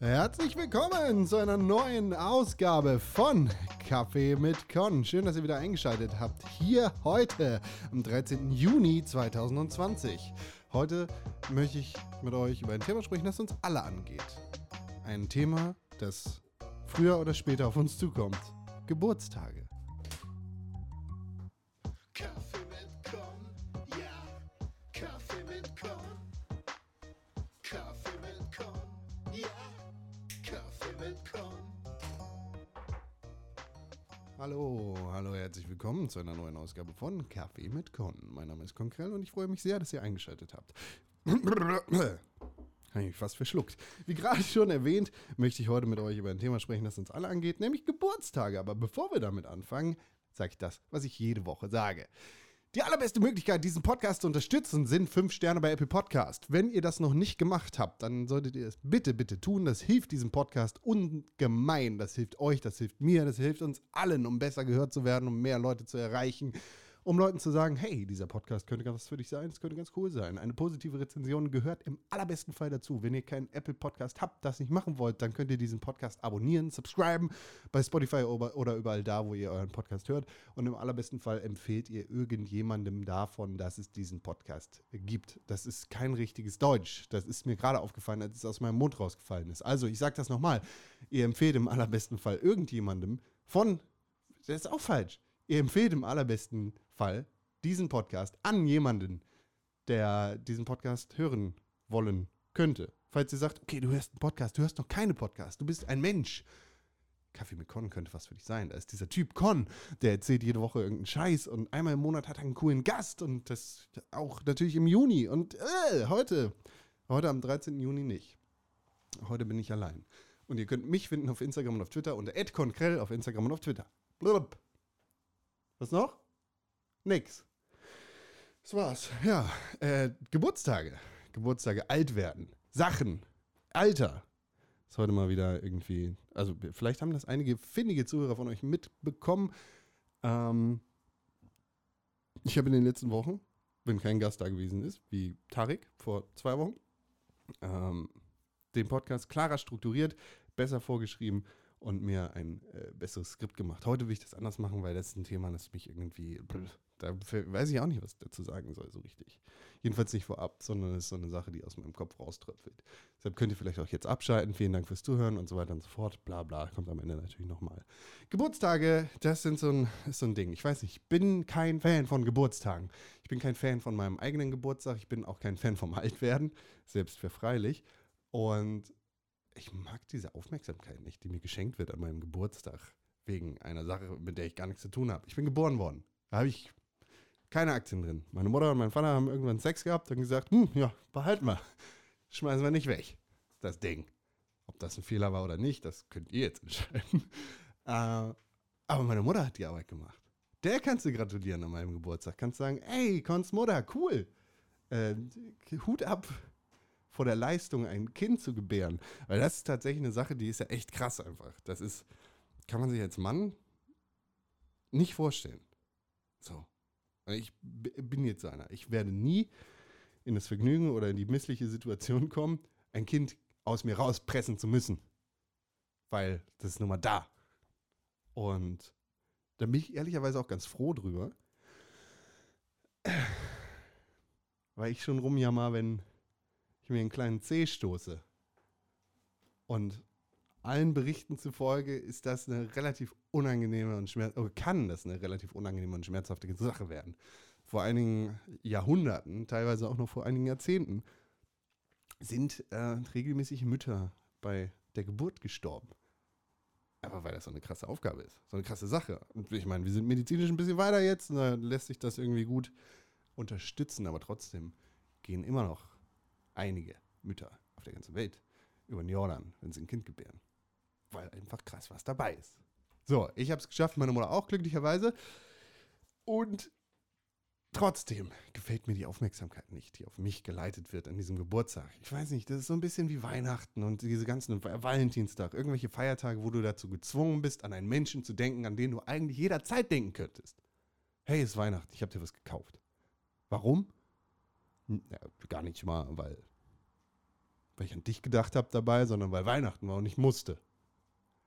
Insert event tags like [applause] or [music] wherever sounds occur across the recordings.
Herzlich willkommen zu einer neuen Ausgabe von Kaffee mit Con. Schön, dass ihr wieder eingeschaltet habt. Hier heute am 13. Juni 2020. Heute möchte ich mit euch über ein Thema sprechen, das uns alle angeht. Ein Thema, das früher oder später auf uns zukommt. Geburtstage. Willkommen zu einer neuen Ausgabe von Kaffee mit Con. Mein Name ist Konkrell und ich freue mich sehr, dass ihr eingeschaltet habt. [clears throat] Habe ich mich fast verschluckt. Wie gerade schon erwähnt, möchte ich heute mit euch über ein Thema sprechen, das uns alle angeht, nämlich Geburtstage. Aber bevor wir damit anfangen, sage ich das, was ich jede Woche sage. Die allerbeste Möglichkeit, diesen Podcast zu unterstützen, sind 5 Sterne bei Apple Podcast. Wenn ihr das noch nicht gemacht habt, dann solltet ihr es bitte, bitte tun. Das hilft diesem Podcast ungemein. Das hilft euch, das hilft mir, das hilft uns allen, um besser gehört zu werden, um mehr Leute zu erreichen. Um Leuten zu sagen, hey, dieser Podcast könnte ganz was für dich sein, es könnte ganz cool sein. Eine positive Rezension gehört im allerbesten Fall dazu. Wenn ihr keinen Apple Podcast habt, das nicht machen wollt, dann könnt ihr diesen Podcast abonnieren, subscriben bei Spotify oder oder überall da, wo ihr euren Podcast hört. Und im allerbesten Fall empfehlt ihr irgendjemandem davon, dass es diesen Podcast gibt. Das ist kein richtiges Deutsch. Das ist mir gerade aufgefallen, als es aus meinem Mund rausgefallen ist. Also, ich sage das nochmal. Ihr empfehlt im allerbesten Fall irgendjemandem von, das ist auch falsch. Ihr empfehlt im allerbesten Fall diesen Podcast an jemanden, der diesen Podcast hören wollen könnte. Falls ihr sagt, okay, du hörst einen Podcast, du hörst noch keine Podcast, du bist ein Mensch. Kaffee mit Con könnte was für dich sein. Da ist dieser Typ Con, der erzählt jede Woche irgendeinen Scheiß und einmal im Monat hat er einen coolen Gast und das auch natürlich im Juni. Und äh, heute, heute am 13. Juni nicht. Heute bin ich allein. Und ihr könnt mich finden auf Instagram und auf Twitter unter @konkrell auf Instagram und auf Twitter. Blub. Was noch? Nix. Das war's. Ja, äh, Geburtstage. Geburtstage, alt werden. Sachen. Alter. Ist heute mal wieder irgendwie. Also, vielleicht haben das einige findige Zuhörer von euch mitbekommen. Ähm, ich habe in den letzten Wochen, wenn kein Gast da gewesen ist, wie Tarek vor zwei Wochen, ähm, den Podcast klarer strukturiert, besser vorgeschrieben und mir ein äh, besseres Skript gemacht. Heute will ich das anders machen, weil das ist ein Thema, das mich irgendwie. Da weiß ich auch nicht, was ich dazu sagen soll, so richtig. Jedenfalls nicht vorab, sondern es ist so eine Sache, die aus meinem Kopf rauströpfelt. Deshalb könnt ihr vielleicht auch jetzt abschalten. Vielen Dank fürs Zuhören und so weiter und so fort. Bla bla, kommt am Ende natürlich nochmal. Geburtstage, das sind so ein, ist so ein Ding. Ich weiß nicht, ich bin kein Fan von Geburtstagen. Ich bin kein Fan von meinem eigenen Geburtstag. Ich bin auch kein Fan vom Altwerden, selbst für freilich. Und ich mag diese Aufmerksamkeit nicht, die mir geschenkt wird an meinem Geburtstag. Wegen einer Sache, mit der ich gar nichts zu tun habe. Ich bin geboren worden. Da habe ich keine Aktien drin. Meine Mutter und mein Vater haben irgendwann Sex gehabt und gesagt, hm, ja, behalten wir. Schmeißen wir nicht weg. Das Ding. Ob das ein Fehler war oder nicht, das könnt ihr jetzt entscheiden. [laughs] Äh, aber meine Mutter hat die Arbeit gemacht. Der kannst du gratulieren an meinem Geburtstag. Kannst sagen, ey, Cons Mutter, cool. Äh, Hut ab vor der Leistung, ein Kind zu gebären. Weil das ist tatsächlich eine Sache, die ist ja echt krass einfach. Das ist, kann man sich als Mann nicht vorstellen. So. Ich bin jetzt einer. Ich werde nie in das Vergnügen oder in die missliche Situation kommen, ein Kind aus mir rauspressen zu müssen. Weil das ist nun mal da. Und da bin ich ehrlicherweise auch ganz froh drüber. Weil ich schon rumjammer, wenn ich mir einen kleinen Zeh stoße. Und allen Berichten zufolge ist das eine relativ unangenehme und schmerzhafte, oder kann das eine relativ unangenehme und schmerzhafte Sache werden. Vor einigen Jahrhunderten, teilweise auch noch vor einigen Jahrzehnten, sind äh, regelmäßig Mütter bei der Geburt gestorben. Aber weil das so eine krasse Aufgabe ist, so eine krasse Sache. Und ich meine, wir sind medizinisch ein bisschen weiter jetzt, und da lässt sich das irgendwie gut unterstützen, aber trotzdem gehen immer noch einige Mütter auf der ganzen Welt über den Jordan, wenn sie ein Kind gebären. Weil einfach krass was dabei ist. So, ich habe es geschafft, meine Mutter auch glücklicherweise. Und trotzdem gefällt mir die Aufmerksamkeit nicht, die auf mich geleitet wird an diesem Geburtstag. Ich weiß nicht, das ist so ein bisschen wie Weihnachten und diese ganzen Valentinstag, irgendwelche Feiertage, wo du dazu gezwungen bist, an einen Menschen zu denken, an den du eigentlich jederzeit denken könntest. Hey, es ist Weihnachten, ich habe dir was gekauft. Warum? Ja, gar nicht mal, weil weil ich an dich gedacht habe dabei, sondern weil Weihnachten war und ich musste.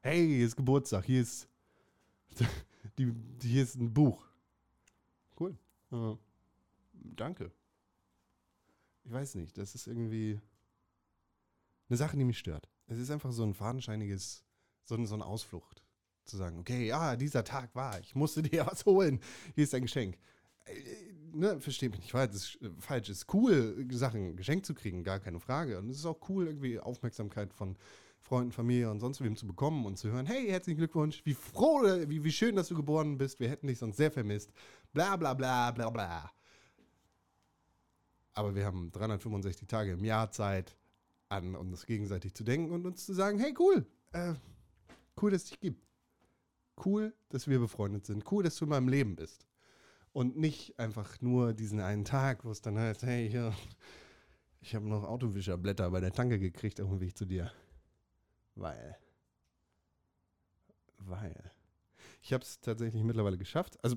Hey, hier ist Geburtstag, hier ist, [laughs] die, hier ist ein Buch. Cool. Äh, danke. Ich weiß nicht, das ist irgendwie eine Sache, die mich stört. Es ist einfach so ein fadenscheiniges, so, so eine Ausflucht. Zu sagen, okay, ja, dieser Tag war, ich musste [laughs] dir was holen. Hier ist ein Geschenk. Äh, ne, versteht mich nicht falsch, es ist äh, falsch. Ist cool, Sachen geschenkt zu kriegen, gar keine Frage. Und es ist auch cool, irgendwie Aufmerksamkeit von Freunden, Familie und sonst wem zu bekommen und zu hören, hey, herzlichen Glückwunsch, wie froh, oder wie, wie schön, dass du geboren bist, wir hätten dich sonst sehr vermisst. Bla bla bla bla bla. Aber wir haben 365 Tage im Jahr Zeit, an uns gegenseitig zu denken und uns zu sagen, hey, cool, äh, cool, dass es dich gibt. Cool, dass wir befreundet sind. Cool, dass du in meinem Leben bist. Und nicht einfach nur diesen einen Tag, wo es dann heißt, hey, hier, ich habe noch Autowischerblätter bei der Tanke gekriegt auf dem Weg zu dir. Weil. Weil. Ich habe es tatsächlich mittlerweile geschafft. Also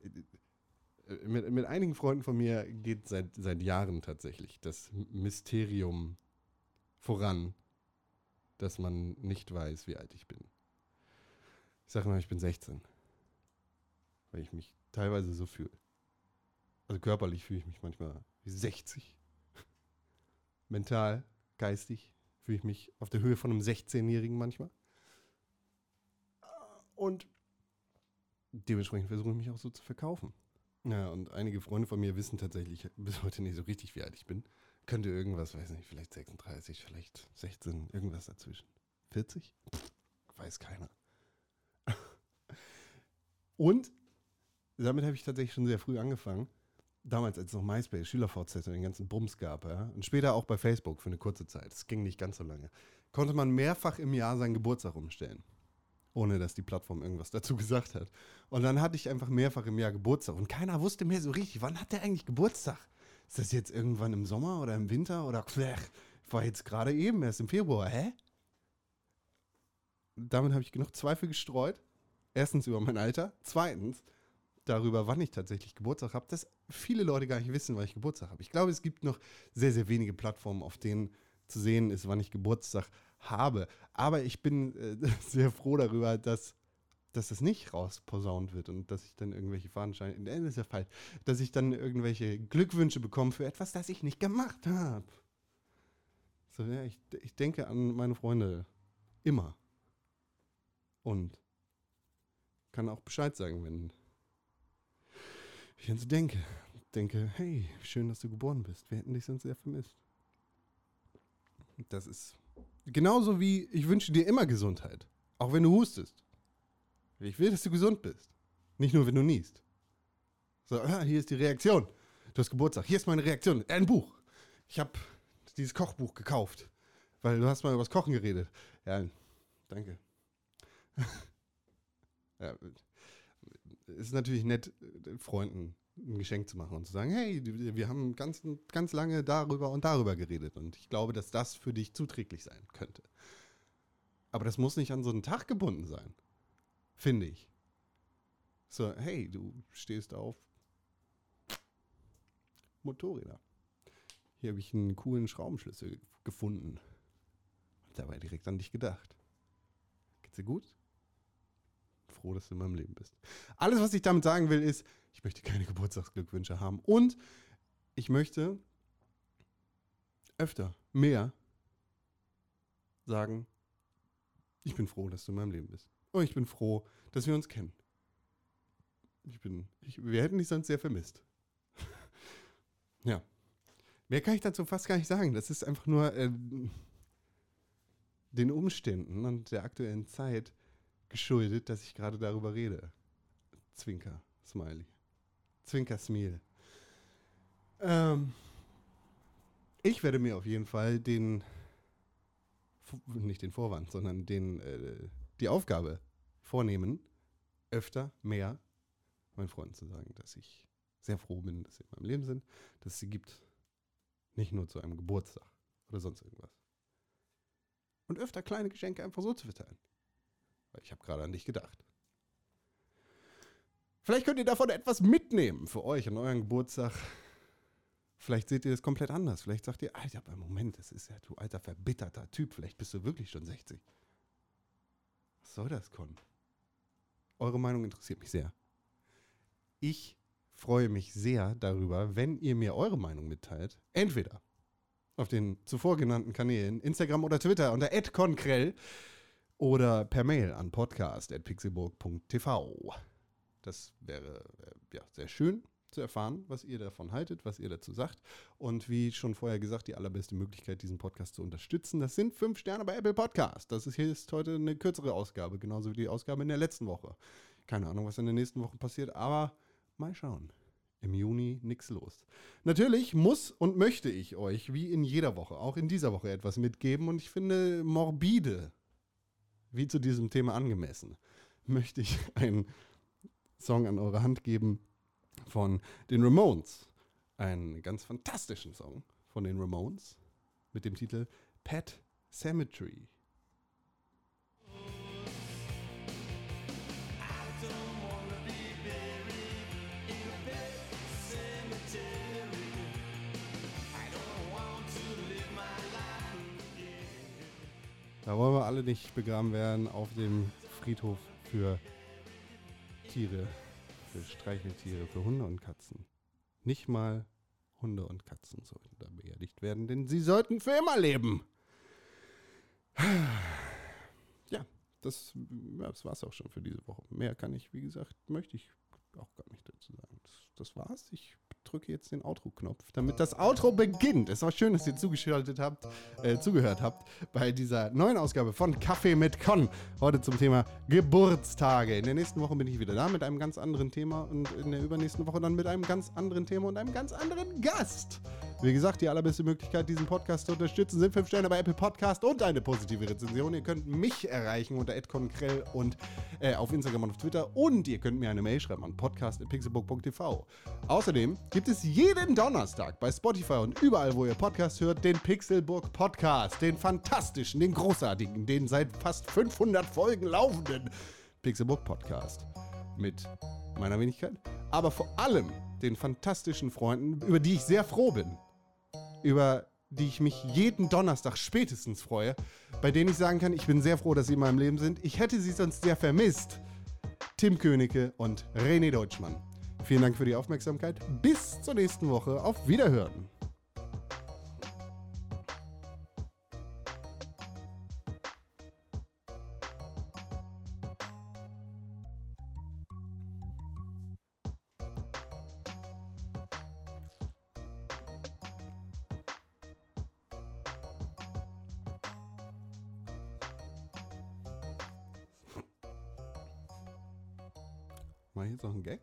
[laughs] mit, mit einigen Freunden von mir geht seit, seit Jahren tatsächlich das Mysterium voran, dass man nicht weiß, wie alt ich bin. Ich sage mal, ich bin 16. Weil ich mich teilweise so fühle. Also körperlich fühle ich mich manchmal wie 60. [laughs] Mental, geistig fühle ich mich auf der Höhe von einem 16-Jährigen manchmal. Und dementsprechend versuche ich mich auch so zu verkaufen. Ja, und einige Freunde von mir wissen tatsächlich bis heute nicht so richtig, wie alt ich bin. Könnte irgendwas, weiß nicht, vielleicht 36, vielleicht 16, irgendwas dazwischen. 40? Pff, weiß keiner. [laughs] Und damit habe ich tatsächlich schon sehr früh angefangen. Damals, als es noch MySpace, SchülerVZ und den ganzen Bums gab, ja. Und später auch bei Facebook für eine kurze Zeit. Es ging nicht ganz so lange. Konnte man mehrfach im Jahr seinen Geburtstag umstellen. Ohne dass die Plattform irgendwas dazu [laughs] gesagt hat. Und dann hatte ich einfach mehrfach im Jahr Geburtstag. Und keiner wusste mehr so richtig, wann hat der eigentlich Geburtstag? Ist das jetzt irgendwann im Sommer oder im Winter oder war jetzt gerade eben erst im Februar, hä? Damit habe ich genug Zweifel gestreut. Erstens über mein Alter, zweitens darüber, wann ich tatsächlich Geburtstag habe, dass viele Leute gar nicht wissen, wann ich Geburtstag habe. Ich glaube, es gibt noch sehr, sehr wenige Plattformen, auf denen zu sehen ist, wann ich Geburtstag habe. Aber ich bin äh, [laughs] sehr froh darüber, dass, dass das nicht rausposaunt wird und dass ich dann irgendwelche Fadenscheine, äh, das ist ja falsch, dass ich dann irgendwelche Glückwünsche bekomme für etwas, das ich nicht gemacht habe. So, ja, ich, ich denke an meine Freunde immer. Und kann auch Bescheid sagen, wenn ich an sie denke. Denke, hey, schön, dass du geboren bist. Wir hätten dich sonst sehr vermisst. Das ist genauso wie ich wünsche dir immer Gesundheit. Auch wenn du hustest. Ich will, dass du gesund bist. Nicht nur, wenn du niest. So, ah, hier ist die Reaktion. Du hast Geburtstag. Hier ist meine Reaktion. Ein Buch. Ich habe dieses Kochbuch gekauft. Weil du hast mal über das Kochen geredet. Ja, danke. [laughs] ja, ist natürlich nett, Freunden ein Geschenk zu machen und zu sagen, hey, wir haben ganz, ganz lange darüber und darüber geredet und ich glaube, dass das für dich zuträglich sein könnte. Aber das muss nicht an so einen Tag gebunden sein, finde ich. So, hey, du stehst auf Motorräder. Hier habe ich einen coolen Schraubenschlüssel gefunden. Und dabei direkt an dich gedacht. Geht's dir gut? Froh, dass du in meinem Leben bist. Alles, was ich damit sagen will, ist, ich möchte keine [laughs] Geburtstagsglückwünsche haben. Und ich möchte öfter, mehr sagen, ich bin froh, dass du in meinem Leben bist. Und ich bin froh, dass wir uns kennen. Ich bin, ich, wir hätten dich sonst sehr vermisst. [laughs] ja. Mehr kann ich dazu fast gar nicht sagen. Das ist einfach nur äh, den Umständen und der aktuellen Zeit geschuldet, dass ich gerade darüber rede. Zwinker, Smiley. Zwinker, Smil. Ähm, ich werde mir auf jeden Fall den, nicht den Vorwand, sondern den, äh, die Aufgabe vornehmen, öfter, mehr meinen Freunden zu sagen, dass ich sehr froh bin, dass sie in meinem Leben sind, dass es sie gibt. Nicht nur zu einem Geburtstag oder sonst irgendwas. Und öfter kleine Geschenke einfach so zu verteilen. Ich habe gerade an dich gedacht. Vielleicht könnt ihr davon etwas mitnehmen für euch an euren Geburtstag. Vielleicht seht ihr das komplett anders. Vielleicht sagt ihr, Alter, aber Moment, das ist ja du alter verbitterter Typ. Vielleicht bist du wirklich schon 60. Was soll das, Con? Eure Meinung interessiert mich sehr. Ich freue mich sehr darüber, wenn ihr mir eure Meinung mitteilt. Entweder auf den zuvor genannten Kanälen, Instagram oder Twitter unter @conkrell oder per Mail an podcast.pixelburg.tv. Das wäre äh, ja, sehr schön zu erfahren, was ihr davon haltet, was ihr dazu sagt. Und wie schon vorher gesagt, die allerbeste Möglichkeit, diesen Podcast zu unterstützen, das sind fünf Sterne bei Apple Podcast. Das ist hier ist heute eine kürzere Ausgabe, genauso wie die Ausgabe in der letzten Woche. Keine Ahnung, was in der nächsten Woche passiert, aber mal schauen. Im Juni nichts los. Natürlich muss und möchte ich euch, wie in jeder Woche, auch in dieser Woche etwas mitgeben. Und ich finde morbide, wie zu diesem Thema angemessen, möchte ich [laughs] einen Song an eure Hand geben von den Ramones. Einen ganz fantastischen Song von den Ramones mit dem Titel Pet Cemetery. Da wollen wir alle nicht begraben werden auf dem Friedhof für Tiere, für Streicheltiere, für Hunde und Katzen. Nicht mal Hunde und Katzen sollten da beerdigt werden, denn sie sollten für immer leben. Ja, das, ja, das war es auch schon für diese Woche. Mehr kann ich, wie gesagt, möchte ich auch gar nicht dazu sagen. Das, das war's. Ich drücke jetzt den Outro-Knopf, damit das Outro beginnt. Es war schön, dass ihr zugeschaltet habt, äh, zugehört habt bei dieser neuen Ausgabe von Kaffee mit Con. Heute zum Thema Geburtstage. In der nächsten Woche bin ich wieder da mit einem ganz anderen Thema und in der übernächsten Woche dann mit einem ganz anderen Thema und einem ganz anderen Gast. Wie gesagt, die allerbeste Möglichkeit, diesen Podcast zu unterstützen, sind 5 Sterne bei Apple Podcast und eine positive Rezension. Ihr könnt mich erreichen unter @conkrell und äh, auf Instagram und auf Twitter. Und ihr könnt mir eine Mail schreiben an podcast.pixelbook.tv. Außerdem gibt es jeden Donnerstag bei Spotify und überall, wo ihr Podcast hört, den Pixelburg Podcast, den fantastischen, den großartigen, den seit fast 500 Folgen laufenden Pixelburg Podcast. Mit meiner Wenigkeit, aber vor allem den fantastischen Freunden, über die ich sehr froh bin, über die ich mich jeden Donnerstag spätestens freue, bei denen ich sagen kann, ich bin sehr froh, dass sie in meinem Leben sind. Ich hätte sie sonst sehr vermisst. Tim Königke und René Deutschmann. Vielen Dank für die Aufmerksamkeit. Bis zur nächsten Woche. Auf Wiederhören. Mach ich jetzt noch einen Gag?